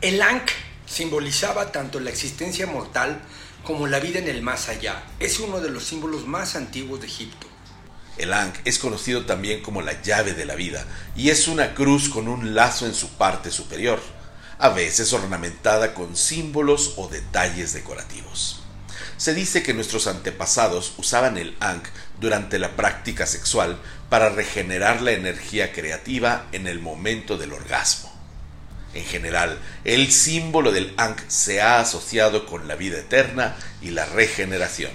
El Ankh simbolizaba tanto la existencia mortal como la vida en el más allá. Es uno de los símbolos más antiguos de Egipto. El Ankh es conocido también como la llave de la vida y es una cruz con un lazo en su parte superior, a veces ornamentada con símbolos o detalles decorativos. Se dice que nuestros antepasados usaban el Ankh durante la práctica sexual para regenerar la energía creativa en el momento del orgasmo. En general, el símbolo del Ankh se ha asociado con la vida eterna y la regeneración.